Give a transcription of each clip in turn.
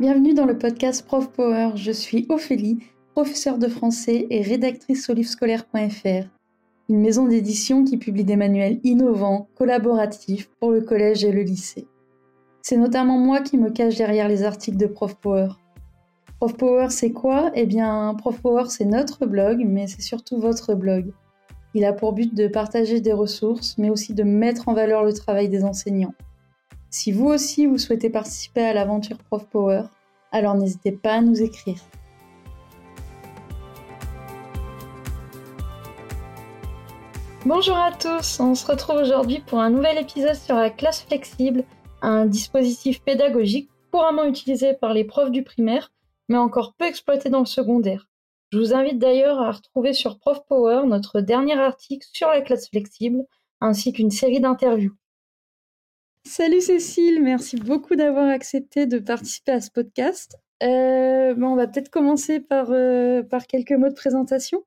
Bienvenue dans le podcast Prof Power. Je suis Ophélie, professeure de français et rédactrice au livrescolaire.fr, une maison d'édition qui publie des manuels innovants, collaboratifs pour le collège et le lycée. C'est notamment moi qui me cache derrière les articles de Prof Power. Prof Power, c'est quoi? Eh bien, Prof Power, c'est notre blog, mais c'est surtout votre blog. Il a pour but de partager des ressources, mais aussi de mettre en valeur le travail des enseignants. Si vous aussi vous souhaitez participer à l'aventure Prof Power, alors n'hésitez pas à nous écrire. Bonjour à tous, on se retrouve aujourd'hui pour un nouvel épisode sur la classe flexible, un dispositif pédagogique couramment utilisé par les profs du primaire, mais encore peu exploité dans le secondaire. Je vous invite d'ailleurs à retrouver sur Prof Power notre dernier article sur la classe flexible, ainsi qu'une série d'interviews. Salut Cécile, merci beaucoup d'avoir accepté de participer à ce podcast. Euh, bon, on va peut-être commencer par, euh, par quelques mots de présentation.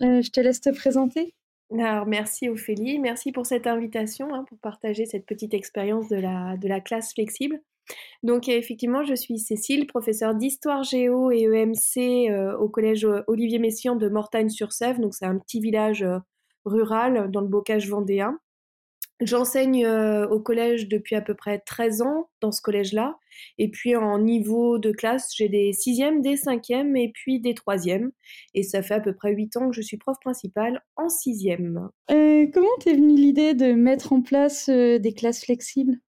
Euh, je te laisse te présenter. Alors, merci Ophélie, merci pour cette invitation, hein, pour partager cette petite expérience de la, de la classe flexible. Donc effectivement, je suis Cécile, professeure d'histoire géo et EMC au collège Olivier Messiaen de Mortagne-sur-Sèvre. Donc c'est un petit village rural dans le bocage vendéen. J'enseigne euh, au collège depuis à peu près 13 ans dans ce collège-là. Et puis en niveau de classe, j'ai des sixièmes, des cinquièmes et puis des troisièmes. Et ça fait à peu près 8 ans que je suis prof principale en sixième. Euh, comment t'es venue l'idée de mettre en place euh, des classes flexibles?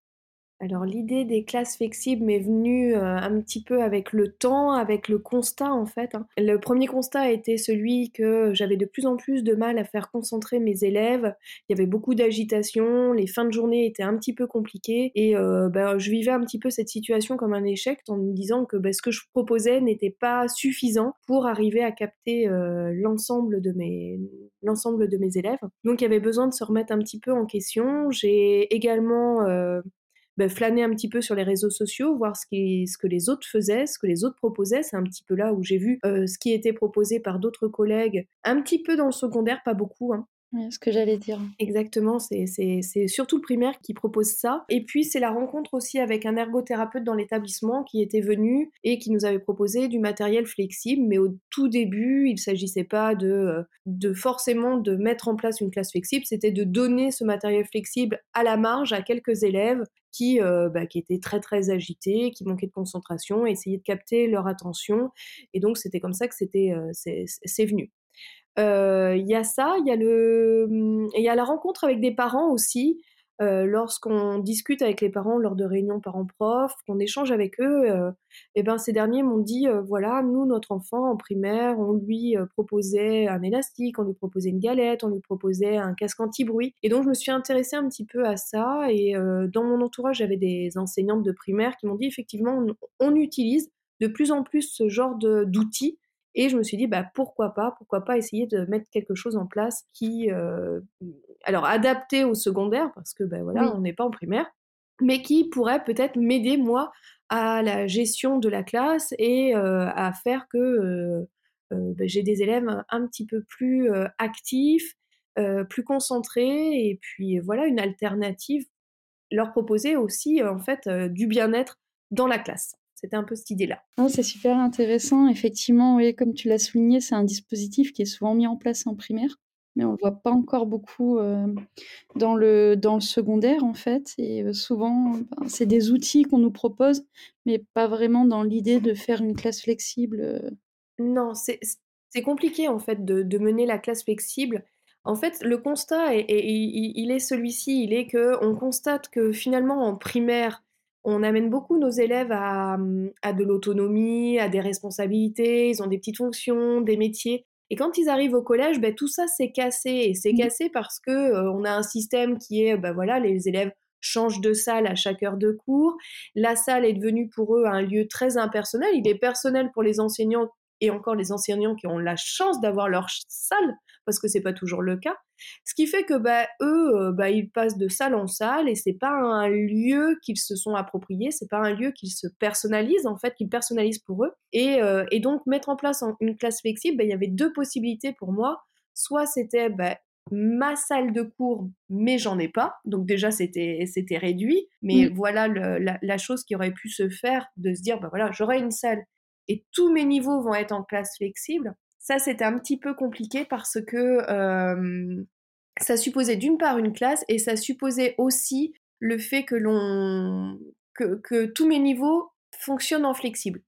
Alors l'idée des classes flexibles m'est venue euh, un petit peu avec le temps, avec le constat en fait. Hein. Le premier constat été celui que j'avais de plus en plus de mal à faire concentrer mes élèves. Il y avait beaucoup d'agitation, les fins de journée étaient un petit peu compliquées et euh, ben, je vivais un petit peu cette situation comme un échec en me disant que ben, ce que je proposais n'était pas suffisant pour arriver à capter euh, l'ensemble de mes l'ensemble de mes élèves. Donc il y avait besoin de se remettre un petit peu en question. J'ai également bah, flâner un petit peu sur les réseaux sociaux, voir ce, que les autres faisaient, ce que les autres proposaient. C'est un petit peu là où j'ai vu euh, ce qui était proposé par d'autres collègues, un petit peu dans le secondaire, pas beaucoup, hein, ce que j'allais dire. Exactement, c'est surtout le primaire qui propose ça. Et puis c'est la rencontre aussi avec un ergothérapeute dans l'établissement qui était venu et qui nous avait proposé du matériel flexible. Mais au tout début, il ne s'agissait pas de, de forcément de mettre en place une classe flexible, c'était de donner ce matériel flexible à la marge à quelques élèves qui, euh, bah, étaient très très agités, qui manquaient de concentration, essayer de capter leur attention. Et donc c'était comme ça que c'était euh, c'est venu. Euh, il y a ça, il y a le, il y a la rencontre avec des parents aussi. Euh, lorsqu'on discute avec les parents lors de réunions parents-prof, qu'on échange avec eux, et euh, eh ben ces derniers m'ont dit voilà, nous notre enfant en primaire, on lui proposait un élastique, on lui proposait une galette, on lui proposait un casque anti-bruit. Et donc je me suis intéressée un petit peu à ça. Et dans mon entourage, j'avais des enseignantes de primaire qui m'ont dit effectivement on, on, utilise de plus en plus ce genre d'outils et je me suis dit, bah, pourquoi pas, pourquoi pas essayer de mettre quelque chose en place qui, euh, alors adapté au secondaire, parce que ben voilà, on n'est pas en primaire, mais qui pourrait peut-être m'aider moi à la gestion de la classe et euh, à faire que euh, ben, j'ai des élèves un petit peu plus actifs, plus concentrés, et puis voilà une alternative, leur proposer aussi en fait du bien-être dans la classe. C'était un peu cette idée-là. c'est super intéressant. Effectivement, oui, comme tu l'as souligné, c'est un dispositif qui est souvent mis en place en primaire, mais on ne le voit pas encore beaucoup euh, dans, le, dans le secondaire, en fait. Et euh, souvent, ben, c'est des outils qu'on nous propose, mais pas vraiment dans l'idée de faire une classe flexible. Euh. Non, c'est compliqué, en fait, de, mener la classe flexible. En fait, le constat, il est celui-ci, il est que on constate que finalement en primaire, on amène beaucoup nos élèves à, de l'autonomie, à des responsabilités, ils ont des petites fonctions, des métiers. Et quand ils arrivent au collège, ben, tout ça s'est cassé. Et c'est mmh. cassé parce que euh, on a un système qui est, ben voilà, les élèves changent de salle à chaque heure de cours. La salle est devenue pour eux un lieu très impersonnel. Il est personnel pour les enseignants et encore les enseignants qui ont la chance d'avoir leur salle, parce que c'est pas toujours le cas. Ce qui fait que bah, eux, euh, bah, ils passent de salle en salle et c'est pas un lieu qu'ils se sont appropriés, c'est pas un lieu qu'ils se personnalisent en fait, qu'ils personnalisent pour eux. Et, euh, et donc mettre en place une classe flexible, bah, il y avait deux possibilités pour moi. Soit c'était bah, ma salle de cours, mais j'en ai pas. Donc déjà, c'était réduit. Mais mm. voilà la, chose qui aurait pu se faire, de se dire, bah voilà, j'aurai une salle et tous mes niveaux vont être en classe flexible. Ça, c'était un petit peu compliqué parce que euh, ça supposait d'une part une classe et ça supposait aussi le fait que l'on que, tous mes niveaux fonctionnent en flexible.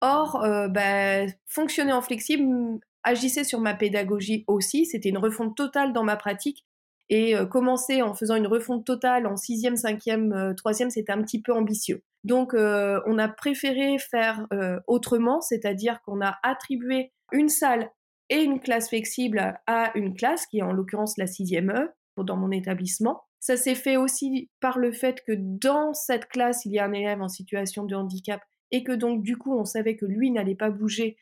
Or, euh, bah, fonctionner en flexible agissait sur ma pédagogie aussi. C'était une refonte totale dans ma pratique. Et euh, commencer en faisant une refonte totale en sixième, cinquième, euh, troisième, c'était un petit peu ambitieux. Donc, on a préféré faire autrement, c'est-à-dire qu'on a attribué une salle et une classe flexible à une classe, qui est en l'occurrence la sixième E, dans mon établissement. Ça s'est fait aussi par le fait que dans cette classe, il y a un élève en situation de handicap et que donc du coup, on savait que lui n'allait pas bouger.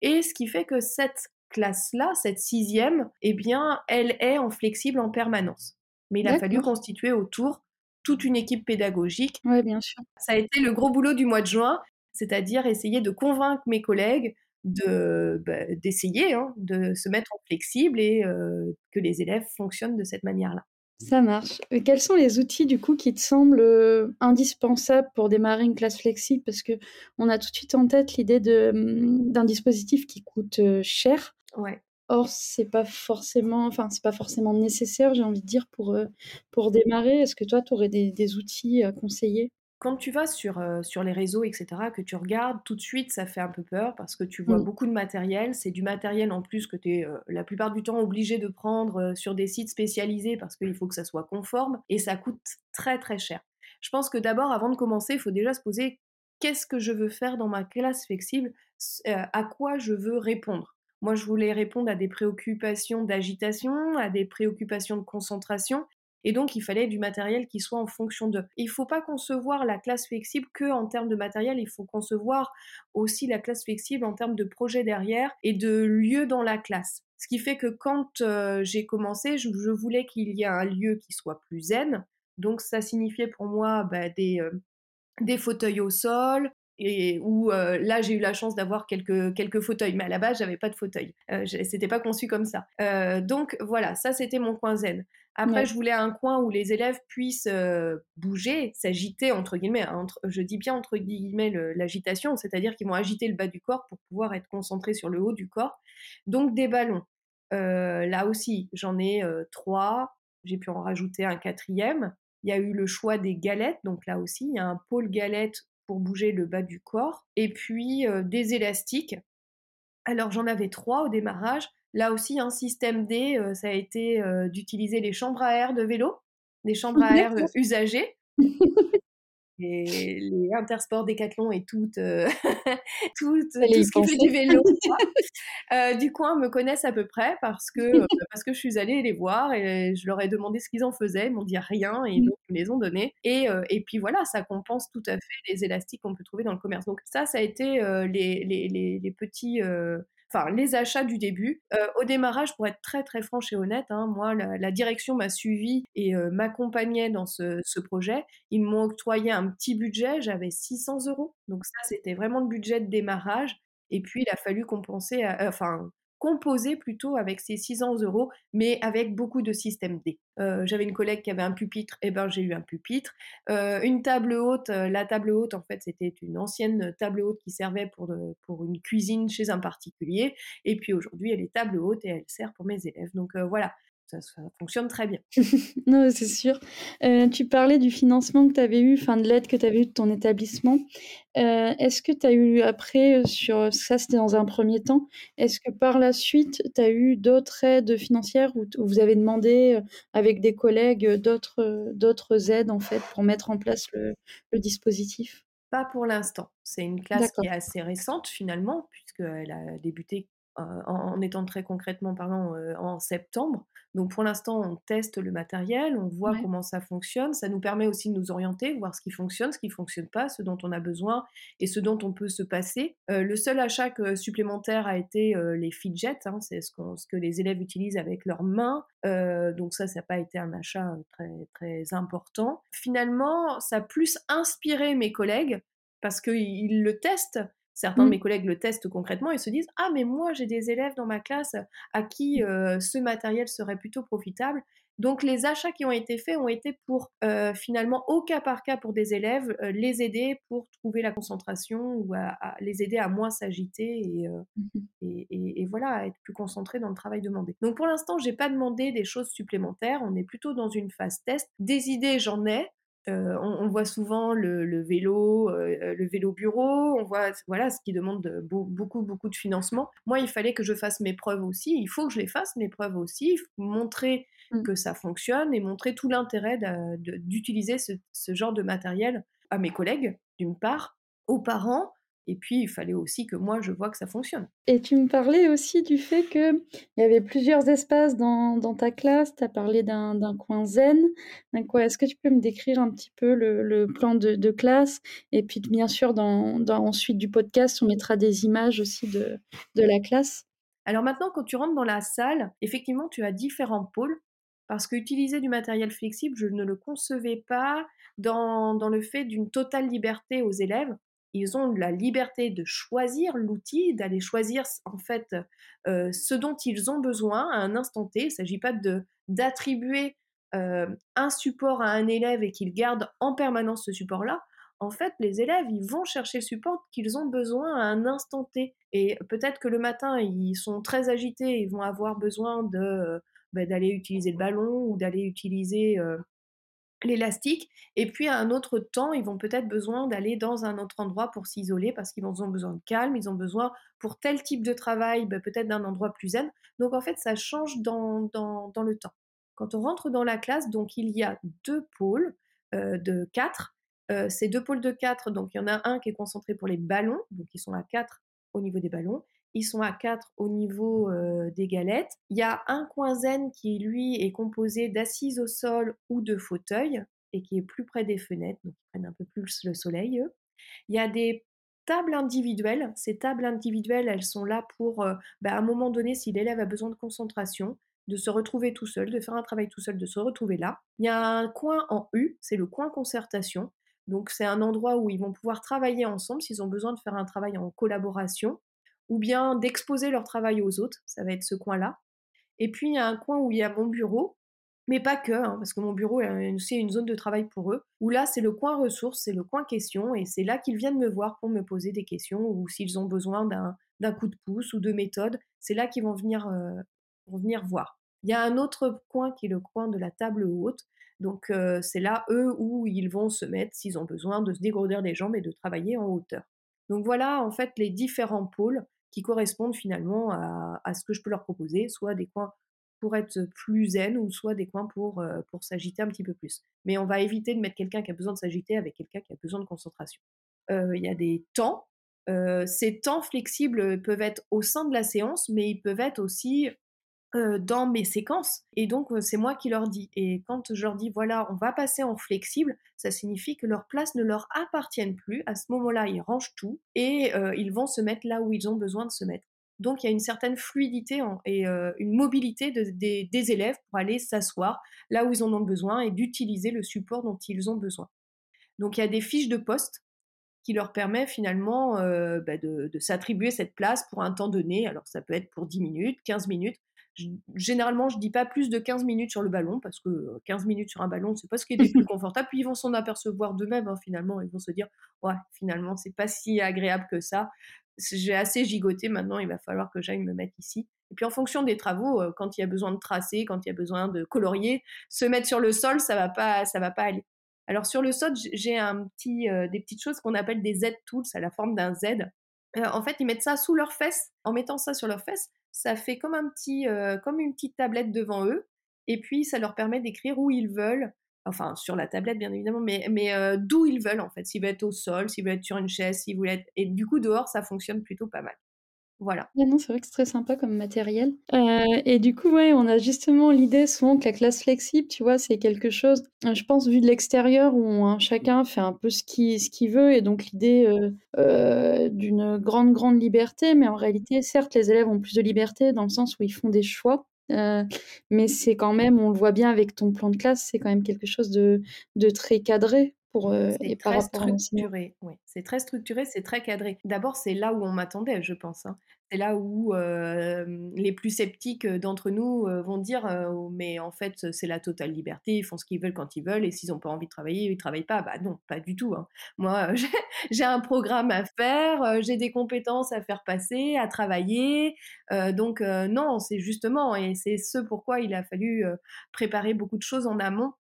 Et ce qui fait que cette classe-là, cette sixième, eh bien, elle est en flexible en permanence. Mais il a fallu constituer autour toute une équipe pédagogique. Oui, bien sûr. Ça a été le gros boulot du mois de juin, c'est-à-dire essayer de convaincre mes collègues de bah, d'essayer hein, de se mettre en flexible et euh, que les élèves fonctionnent de cette manière-là. Ça marche. quels sont les outils du coup qui te semblent euh, indispensables pour démarrer une classe flexible? Parce que on a tout de suite en tête l'idée hum, d'un dispositif qui coûte euh, cher. Ouais. Or, c'est pas forcément, enfin, c'est pas forcément nécessaire, j'ai envie de dire, pour, euh, pour démarrer. Est-ce que toi, tu aurais des, des outils à conseiller? Quand tu vas sur, euh, sur les réseaux, etc., que tu regardes, tout de suite, ça fait un peu peur parce que tu vois mmh. beaucoup de matériel. C'est du matériel en plus que tu es euh, la plupart du temps obligé de prendre euh, sur des sites spécialisés parce qu'il faut que ça soit conforme et ça coûte très très cher. Je pense que d'abord, avant de commencer, il faut déjà se poser qu'est-ce que je veux faire dans ma classe flexible, à quoi je veux répondre. Moi, je voulais répondre à des préoccupations d'agitation, à des préoccupations de concentration, et donc, il fallait du matériel qui soit en fonction de. Il ne faut pas concevoir la classe flexible que en termes de matériel, il faut concevoir aussi la classe flexible en termes de projet derrière et de lieu dans la classe. Ce qui fait que quand euh, j'ai commencé, je, voulais qu'il y ait un lieu qui soit plus zen. Donc, ça signifiait pour moi bah, des, euh, des fauteuils au sol, et où euh, là j'ai eu la chance d'avoir quelques quelques fauteuils mais à la base j'avais pas de fauteuil euh, c'était pas conçu comme ça donc voilà ça c'était mon coin zen après, je voulais un coin où les élèves puissent euh, bouger, s'agiter, entre guillemets. Entre, je dis bien entre guillemets l'agitation, c'est-à-dire qu'ils vont agiter le bas du corps pour pouvoir être concentrés sur le haut du corps. Donc, des ballons. Euh, là aussi, j'en ai euh, trois. J'ai pu en rajouter un quatrième. Il y a eu le choix des galettes. Donc, là aussi, il y a un pôle galette pour bouger le bas du corps. Et puis, des élastiques. Alors, j'en avais trois au démarrage. Là aussi, un système D, euh, ça a été d'utiliser les chambres à air de vélo, des chambres à air usagées. Et les intersports Décathlon et toutes, tout, tout ce qui fait du vélo du coin me connaissent à peu près parce que, parce que je suis allée les voir et je leur ai demandé ce qu'ils en faisaient. Ils m'ont dit rien et mmh. donc ils me les ont donnés. Et, et puis voilà, ça compense tout à fait les élastiques qu'on peut trouver dans le commerce. Donc ça, ça a été les, les, les, les, petits enfin les achats du début. Euh, au démarrage, pour être très très franche et honnête, hein, moi la, direction m'a suivi et euh, m'accompagnait dans ce, projet. Ils m'ont octroyé un petit budget, j'avais 600 euros, donc ça c'était vraiment le budget de démarrage. Et puis il a fallu compenser, euh, enfin composé plutôt avec ces 600 euros, mais avec beaucoup de systèmes D. Euh, j'avais une collègue qui avait un pupitre, et eh ben j'ai eu un pupitre. Euh, une table haute, euh, la table haute en fait c'était une ancienne table haute qui servait pour, pour une cuisine chez un particulier, et puis aujourd'hui elle est table haute et elle sert pour mes élèves. Donc voilà, ça, fonctionne très bien. non, c'est sûr. Euh, tu parlais du financement que tu avais eu, enfin de l'aide que tu avais eu de ton établissement. Euh, est-ce que tu as eu après, euh, sur ça c'était dans un premier temps, est-ce que par la suite tu as eu d'autres aides financières ou, vous avez demandé avec des collègues d'autres, d'autres aides en fait pour mettre en place le, dispositif? Pas pour l'instant. C'est une classe qui est assez récente finalement, puisqu'elle a débuté en, étant très concrètement parlant en septembre. Donc pour l'instant, on teste le matériel, on voit comment ça fonctionne. Ça nous permet aussi de nous orienter, voir ce qui fonctionne, ce qui ne fonctionne pas, ce dont on a besoin et ce dont on peut se passer. le seul achat supplémentaire a été les fidgets, hein, c'est ce, ce, que les élèves utilisent avec leurs mains. donc ça, ça n'a pas été un achat très, très important. Finalement, ça a plus inspiré mes collègues parce qu'ils le testent Certains de mmh. mes collègues le testent concrètement et se disent Ah, mais moi, j'ai des élèves dans ma classe à qui mmh. ce matériel serait plutôt profitable. Donc, les achats qui ont été faits ont été pour finalement, au cas par cas pour des élèves, les aider pour trouver la concentration ou à, les aider à moins s'agiter mmh et, et, voilà, à être plus concentrés dans le travail demandé. Donc, pour l'instant, j'ai pas demandé des choses supplémentaires. On est plutôt dans une phase test. Des idées, j'en ai. Euh, on, voit souvent le, vélo, euh, le vélo bureau, on voit voilà ce qui demande beaucoup beaucoup de financement. Moi, il fallait que je fasse mes preuves aussi. Il faut que je les fasse mes preuves aussi, montrer mmh. que ça fonctionne et montrer tout l'intérêt d'utiliser ce, genre de matériel à mes collègues d'une part, aux parents et puis, il fallait aussi que moi, je vois que ça fonctionne. Et tu me parlais aussi du fait qu'il y avait plusieurs espaces dans, dans ta classe. Tu as parlé d'un coin zen. Est-ce que tu peux me décrire un petit peu le, le plan de, de, classe? Et puis, bien sûr, dans, dans, ensuite du podcast, on mettra des images aussi de, de la classe. Alors maintenant, quand tu rentres dans la salle, effectivement, tu as différents pôles. Parce qu'utiliser du matériel flexible, je ne le concevais pas dans, dans le fait d'une totale liberté aux élèves ils ont la liberté de choisir l'outil, d'aller choisir en fait euh, ce dont ils ont besoin à un instant T. Il ne s'agit pas de d'attribuer euh, un support à un élève et qu'il garde en permanence ce support-là. En fait, les élèves, ils vont chercher le support qu'ils ont besoin à un instant T. Et peut-être que le matin, ils sont très agités, ils vont avoir besoin de bah, d'aller utiliser le ballon ou d'aller utiliser euh, l'élastique. Et puis à un autre temps, ils vont peut-être besoin d'aller dans un autre endroit pour s'isoler parce qu'ils ont besoin de calme, ils ont besoin pour tel type de travail, ben, peut-être d'un endroit plus zen. Donc en fait, ça change dans, dans, dans, le temps. Quand on rentre dans la classe, donc il y a deux pôles euh, de quatre. Euh, ces deux pôles de quatre, donc il y en a un qui est concentré pour les ballons, donc ils sont à quatre au niveau des ballons. Ils sont à 4 au niveau euh, des galettes. Il y a un coin zen qui, lui, est composé d'assises au sol ou de fauteuils et qui est plus près des fenêtres, donc ils prennent un peu plus le soleil. Il y a des tables individuelles. Ces tables individuelles, elles sont là pour, euh, bah, à un moment donné, si l'élève a besoin de concentration, de se retrouver tout seul, de faire un travail tout seul, de se retrouver là. Il y a un coin en U, c'est le coin concertation. Donc c'est un endroit où ils vont pouvoir travailler ensemble s'ils ont besoin de faire un travail en collaboration ou bien d'exposer leur travail aux autres, ça va être ce coin-là. Et puis il y a un coin où il y a mon bureau, mais pas que, hein, parce que mon bureau est aussi une zone de travail pour eux, où là c'est le coin ressources, c'est le coin questions, et c'est là qu'ils viennent me voir pour me poser des questions, ou s'ils ont besoin d'un coup de pouce ou de méthode, c'est là qu'ils vont venir, euh, voir. Il y a un autre coin qui est le coin de la table haute, donc euh, c'est là eux où ils vont se mettre s'ils ont besoin de se dégourdir les jambes et de travailler en hauteur. Donc voilà en fait les différents pôles qui correspondent finalement à, ce que je peux leur proposer, soit des coins pour être plus zen ou soit des coins pour, euh, pour s'agiter un petit peu plus. Mais on va éviter de mettre quelqu'un qui a besoin de s'agiter avec quelqu'un qui a besoin de concentration. Euh, il y a des temps. Euh, ces temps flexibles peuvent être au sein de la séance, mais ils peuvent être aussi euh, dans mes séquences. Et donc, euh, c'est moi qui leur dis. Et quand je leur dis, voilà, on va passer en flexible, ça signifie que leur place ne leur appartiennent plus. À ce moment-là, ils rangent tout et euh, ils vont se mettre là où ils ont besoin de se mettre. Donc, il y a une certaine fluidité et une mobilité des élèves pour aller s'asseoir là où ils en ont besoin et d'utiliser le support dont ils ont besoin. Donc, il y a des fiches de poste qui leur permet finalement bah, de, de s'attribuer cette place pour un temps donné. Alors ça peut être pour 10 minutes, 15 minutes généralement, je dis pas plus de 15 minutes sur le ballon, parce que 15 minutes sur un ballon, c'est pas ce qui est le plus confortable. Puis ils vont s'en apercevoir d'eux-mêmes, hein, finalement. Ils vont se dire, ouais, finalement, c'est pas si agréable que ça. J'ai assez gigoté, maintenant, il va falloir que j'aille me mettre ici. Et puis en fonction des travaux, euh, quand il y a besoin de tracer, quand il y a besoin de colorier, se mettre sur le sol, ça va pas, ça va pas aller. Alors sur le sol, j'ai un petit, euh, des petites choses qu'on appelle des Z-tools à la forme d'un Z. Euh, en fait, ils mettent ça sous leurs fesses. En mettant ça sur leurs fesses, ça fait comme un petit, comme une petite tablette devant eux, et puis ça leur permet d'écrire où ils veulent, enfin sur la tablette bien évidemment, mais, mais d'où ils veulent en fait, s'ils veulent être au sol, s'ils veulent être sur une chaise, s'ils veulent être... Et du coup dehors ça fonctionne plutôt pas mal. Voilà. non, c'est vrai que c'est très sympa comme matériel. Euh, et du coup, ouais, on a justement l'idée souvent que la classe flexible, tu vois, c'est quelque chose, je pense, vu de l'extérieur, où hein, chacun fait un peu ce qu'il ce veut, et donc l'idée euh, euh, d'une grande, grande liberté, mais en réalité, certes, les élèves ont plus de liberté dans le sens où ils font des choix. mais c'est quand même, on le voit bien avec ton plan de classe, c'est quand même quelque chose de, de très cadré pour rapport à structuré. Oui, c'est très structuré, c'est très cadré. D'abord, c'est là où on m'attendait, je pense. Hein. C'est là où les plus sceptiques d'entre nous vont dire mais en fait c'est la totale liberté, ils font ce qu'ils veulent quand ils veulent et s'ils n'ont pas envie de travailler, ils travaillent pas. Bah non, pas du tout. Hein. Moi j'ai un programme à faire, j'ai des compétences à faire passer, à travailler. donc non, c'est justement et c'est ce pourquoi il a fallu préparer beaucoup de choses en amont,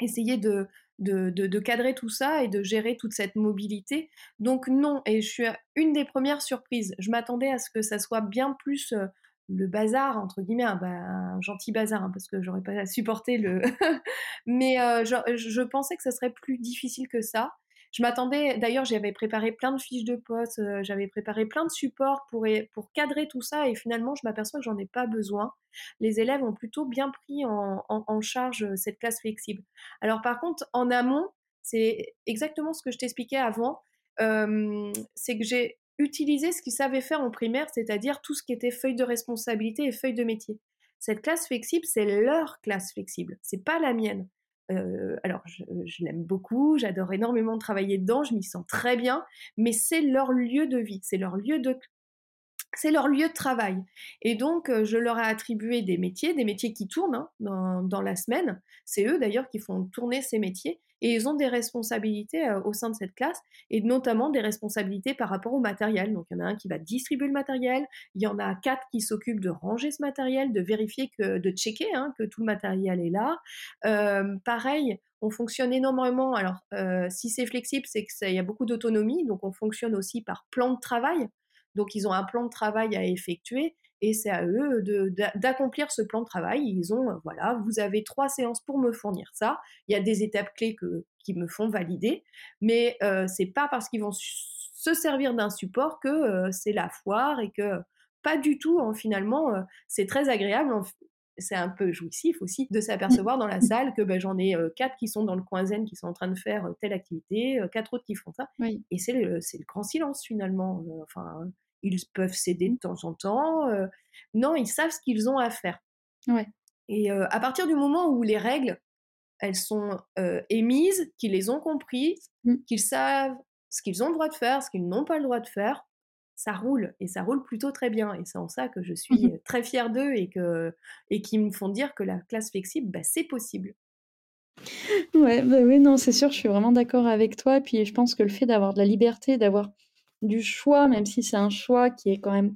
essayer de de, cadrer tout ça et de gérer toute cette mobilité. Donc non, et je suis une des premières surprises. Je m'attendais à ce que ça soit bien plus euh, le bazar, entre guillemets, un, gentil bazar, hein, parce que j'aurais pas supporté le... Mais euh, je, pensais que ça serait plus difficile que ça. Je m'attendais, d'ailleurs, j'avais préparé plein de fiches de poste, euh, j'avais préparé plein de supports pour, cadrer tout ça, et finalement, je m'aperçois que j'en ai pas besoin. Les élèves ont plutôt bien pris en, charge euh, cette classe flexible. Alors, par contre, en amont, c'est exactement ce que je t'expliquais avant, c'est que j'ai utilisé ce qu'ils savaient faire en primaire, c'est-à-dire tout ce qui était feuille de responsabilité et feuille de métier. Cette classe flexible, c'est leur classe flexible, c'est pas la mienne. Euh, alors, je, l'aime beaucoup, j'adore énormément travailler dedans, je m'y sens très bien, mais c'est leur lieu de vie, c'est leur lieu de c'est leur lieu de travail. Et donc, euh, je leur ai attribué des métiers, des métiers qui tournent hein, dans, dans, la semaine. C'est eux d'ailleurs qui font tourner ces métiers et ils ont des responsabilités euh, au sein de cette classe et notamment des responsabilités par rapport au matériel. Donc il y en a un qui va distribuer le matériel, il y en a quatre qui s'occupent de ranger ce matériel, de vérifier que, de checker hein, que tout le matériel est là. Euh, pareil, on fonctionne énormément. Alors si c'est flexible, c'est qu'il y a beaucoup d'autonomie, donc on fonctionne aussi par plan de travail. Donc ils ont un plan de travail à effectuer et c'est à eux d'accomplir ce plan de travail. Ils ont, voilà, vous avez trois séances pour me fournir ça. Il y a des étapes clés que, qui me font valider, mais euh, c'est pas parce qu'ils vont se servir d'un support que c'est la foire et que pas du tout. Hein, finalement, c'est très agréable. C'est un peu jouissif aussi de s'apercevoir dans la salle que ben, j'en ai quatre qui sont dans le coin zen, qui sont en train de faire telle activité, quatre autres qui font ça. Et c'est le, le, grand silence finalement. enfin, ils peuvent céder de mmh. temps en temps. Non, ils savent ce qu'ils ont à faire. Ouais. Et à partir du moment où les règles, elles sont émises, qu'ils les ont comprises, mmh. qu'ils savent ce qu'ils ont le droit de faire, ce qu'ils n'ont pas le droit de faire, ça roule et ça roule plutôt très bien. Et c'est en ça que je suis mmh très fière d'eux et que et qui me font dire que la classe flexible, bah, c'est possible. Ouais, bah oui, non, c'est sûr, je suis vraiment d'accord avec toi. Et puis je pense que le fait d'avoir de la liberté, d'avoir du choix, même si c'est un choix qui est quand même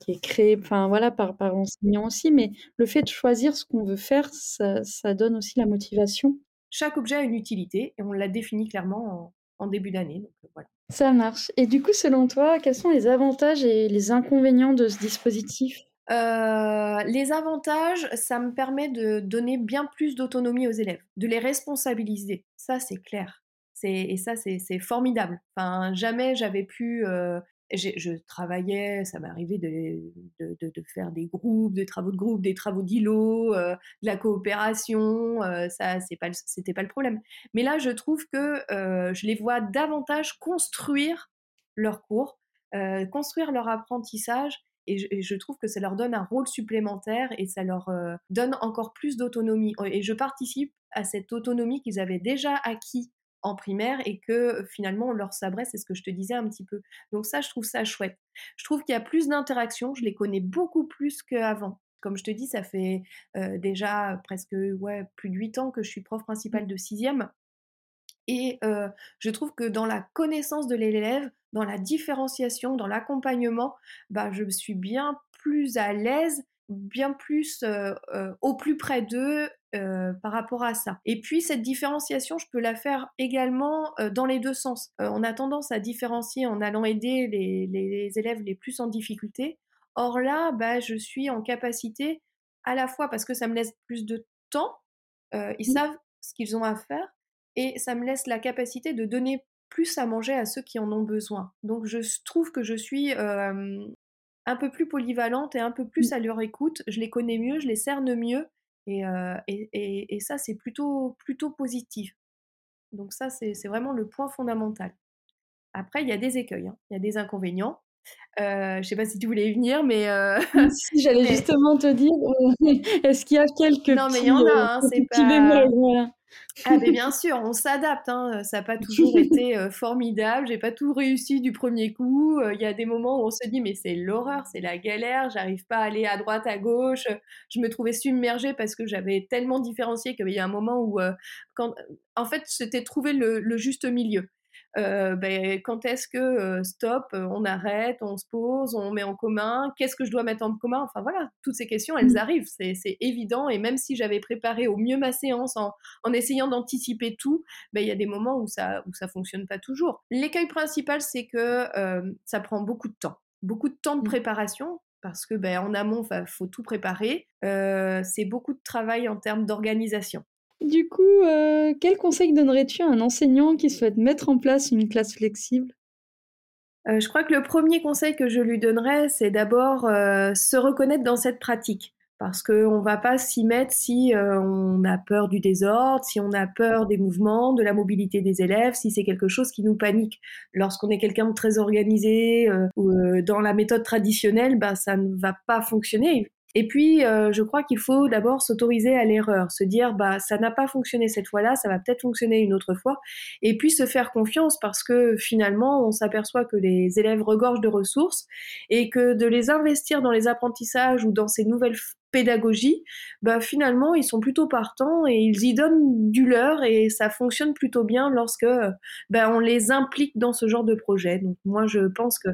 qui est créé, enfin voilà, par, par l'enseignant aussi, mais le fait de choisir ce qu'on veut faire, ça, donne aussi la motivation. Chaque objet a une utilité et on l'a défini clairement en, début d'année. Euh, voilà. Ça marche. Et du coup, selon toi, quels sont les avantages et les inconvénients de ce dispositif? Euh, les avantages, ça me permet de donner bien plus d'autonomie aux élèves, de les responsabiliser. Ça, c'est clair et ça, c'est formidable. Enfin, jamais j'avais pu. Euh, je travaillais, ça m'est arrivé de, faire des groupes, des travaux de groupe, des travaux d'îlot, euh, de la coopération. Euh, ça, c'est pas, pas le problème. Mais là, je trouve que je les vois davantage construire leur cours, construire leur apprentissage. Et je, et je, trouve que ça leur donne un rôle supplémentaire et ça leur donne encore plus d'autonomie. Et je participe à cette autonomie qu'ils avaient déjà acquis en primaire et que finalement on leur sabrait, c'est ce que je te disais un petit peu. Donc ça, je trouve ça chouette. Je trouve qu'il y a plus d'interactions, je les connais beaucoup plus qu'avant. Comme je te dis, ça fait déjà presque ouais, plus de 8 ans que je suis prof principale de sixième. Et je trouve que dans la connaissance de l'élève, dans la différenciation, dans l'accompagnement, bah, je suis bien plus à l'aise bien plus au plus près d'eux par rapport à ça. Et puis cette différenciation, je peux la faire également dans les deux sens. on a tendance à différencier en allant aider les, élèves les plus en difficulté. Or là, bah, je suis en capacité à la fois parce que ça me laisse plus de temps, ils mmh. savent ce qu'ils ont à faire, et ça me laisse la capacité de donner plus à manger à ceux qui en ont besoin. Donc je trouve que je suis un peu plus polyvalente et un peu plus mmh. à leur écoute. Je les connais mieux, je les cerne mieux. Et, euh, et, et, ça, c'est plutôt, plutôt positif. Donc ça, c'est vraiment le point fondamental. Après, il y a des écueils, hein. il y a des inconvénients. Euh, je sais pas si tu voulais y venir, mais euh... si j'allais justement te dire, est-ce qu'il y a quelques non mais il y en a, hein, c'est pas. Bémols, ah mais bien sûr, on s'adapte. Hein. Ça n'a pas toujours été euh, formidable. J'ai pas tout réussi du premier coup. Il y a des moments où on se dit mais c'est l'horreur, c'est la galère. J'arrive pas à aller à droite, à gauche. Je me trouvais submergée parce que j'avais tellement différencié qu'il y a un moment où, quand, en fait, c'était trouver le, juste milieu. Euh, ben, quand est-ce que euh, stop, euh, on arrête, on se pose, on met en commun, qu'est-ce que je dois mettre en commun? Enfin voilà, toutes ces questions, elles mmh. arrivent, c'est évident. Et même si j'avais préparé au mieux ma séance en, en essayant d'anticiper tout, ben, il y a des moments où ça où ça fonctionne pas toujours. L'écueil principal, c'est que ça prend beaucoup de temps, beaucoup de temps de mmh. préparation. Parce que ben, en amont, il faut tout préparer. c'est beaucoup de travail en termes d'organisation. Du coup, euh, quel conseil donnerais-tu à un enseignant qui souhaite mettre en place une classe flexible? Euh, Je crois que le premier conseil que je lui donnerais, c'est d'abord euh, se reconnaître dans cette pratique. Parce qu'on ne va pas s'y mettre si on a peur du désordre, si on a peur des mouvements, de la mobilité des élèves, si c'est quelque chose qui nous panique. Lorsqu'on est quelqu'un de très organisé dans la méthode traditionnelle, bah, ça ne va pas fonctionner. Et puis, euh, je crois qu'il faut d'abord s'autoriser à l'erreur, se dire, bah, ça n'a pas fonctionné cette fois-là, ça va peut-être fonctionner une autre fois, et puis se faire confiance parce que finalement, on s'aperçoit que les élèves regorgent de ressources et que de les investir dans les apprentissages ou dans ces nouvelles pédagogies, bah finalement ils sont plutôt partants et ils y donnent du leur et ça fonctionne plutôt bien lorsque bah, on les implique dans ce genre de projet. Donc moi je pense que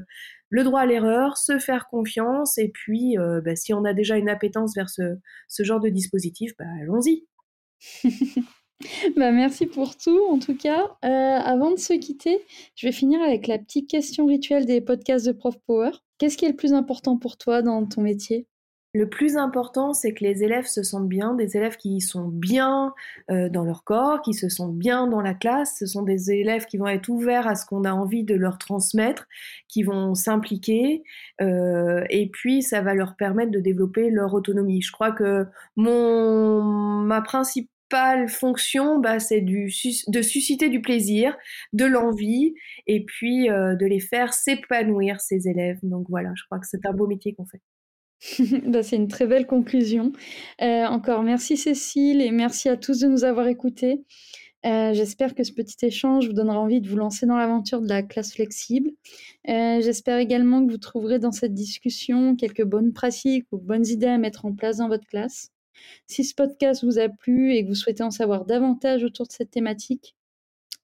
le droit à l'erreur, se faire confiance, et puis euh, bah, si on a déjà une appétence vers ce, genre de dispositif, allons-y. bah, merci pour tout, en tout cas. Euh, avant de se quitter, je vais finir avec la petite question rituelle des podcasts de Prof Power. Qu'est-ce qui est le plus important pour toi dans ton métier? Le plus important, c'est que les élèves se sentent bien, des élèves qui sont bien euh, dans leur corps, qui se sentent bien dans la classe. Ce sont des élèves qui vont être ouverts à ce qu'on a envie de leur transmettre, qui vont s'impliquer, euh, et puis ça va leur permettre de développer leur autonomie. Je crois que mon ma principale fonction, bah, c'est de susciter du plaisir, de l'envie, et puis euh, de les faire s'épanouir, ces élèves. Donc voilà, je crois que c'est un beau métier qu'on fait. Bah, c'est une très belle conclusion. Euh, encore merci Cécile et merci à tous de nous avoir écoutés. Euh, j'espère que ce petit échange vous donnera envie de vous lancer dans l'aventure de la classe flexible. Euh, j'espère également que vous trouverez dans cette discussion quelques bonnes pratiques ou bonnes idées à mettre en place dans votre classe. Si ce podcast vous a plu et que vous souhaitez en savoir davantage autour de cette thématique,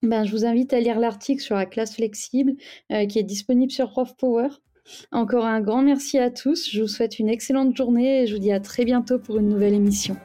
ben, je vous invite à lire l'article sur la classe flexible qui est disponible sur Prof Power. Encore un grand merci à tous. Je vous souhaite une excellente journée et je vous dis à très bientôt pour une nouvelle émission.